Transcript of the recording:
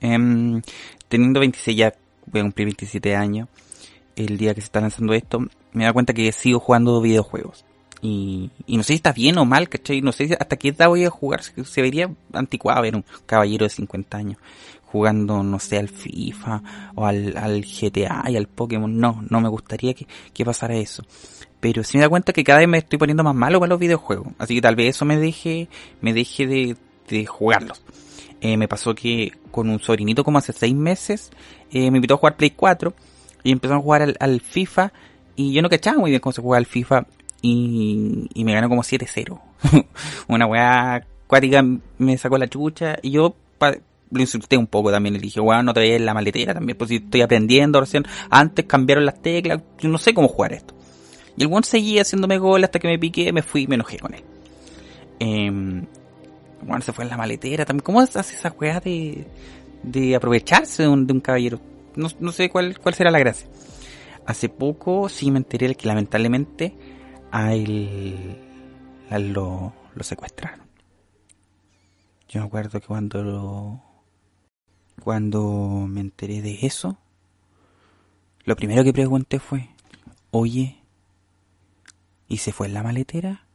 Em, teniendo 26 ya, voy a cumplir 27 años, el día que se está lanzando esto, me da cuenta que sigo jugando videojuegos. Y, y no sé si está bien o mal, ¿cachai? No sé hasta qué edad voy a jugar. Se vería anticuado ver un caballero de 50 años jugando, no sé, al FIFA o al, al GTA y al Pokémon. No, no me gustaría que, que pasara eso. Pero sí me da cuenta que cada vez me estoy poniendo más malo para los videojuegos. Así que tal vez eso me deje, me deje de, de jugarlos. Eh, me pasó que con un sobrinito como hace seis meses, eh, me invitó a jugar Play 4 y empezó a jugar al, FIFA y yo no cachaba muy bien cómo se juega al FIFA y, me ganó como 7-0. Una weá acuática me sacó la chucha y yo lo insulté un poco también. Le dije, weón, no te la maletera también, pues si estoy aprendiendo recién. Antes cambiaron las teclas, yo no sé cómo jugar esto. Y el weón seguía haciéndome gol hasta que me piqué, me fui y me enojé con él. Eh, bueno, se fue en la maletera también. ¿Cómo hace esa weá de, de aprovecharse de un, de un caballero? No, no, sé cuál, cuál será la gracia. Hace poco sí me enteré que lamentablemente a él, a él lo, lo secuestraron. Yo me acuerdo que cuando lo, cuando me enteré de eso, lo primero que pregunté fue, oye, ¿y se fue en la maletera?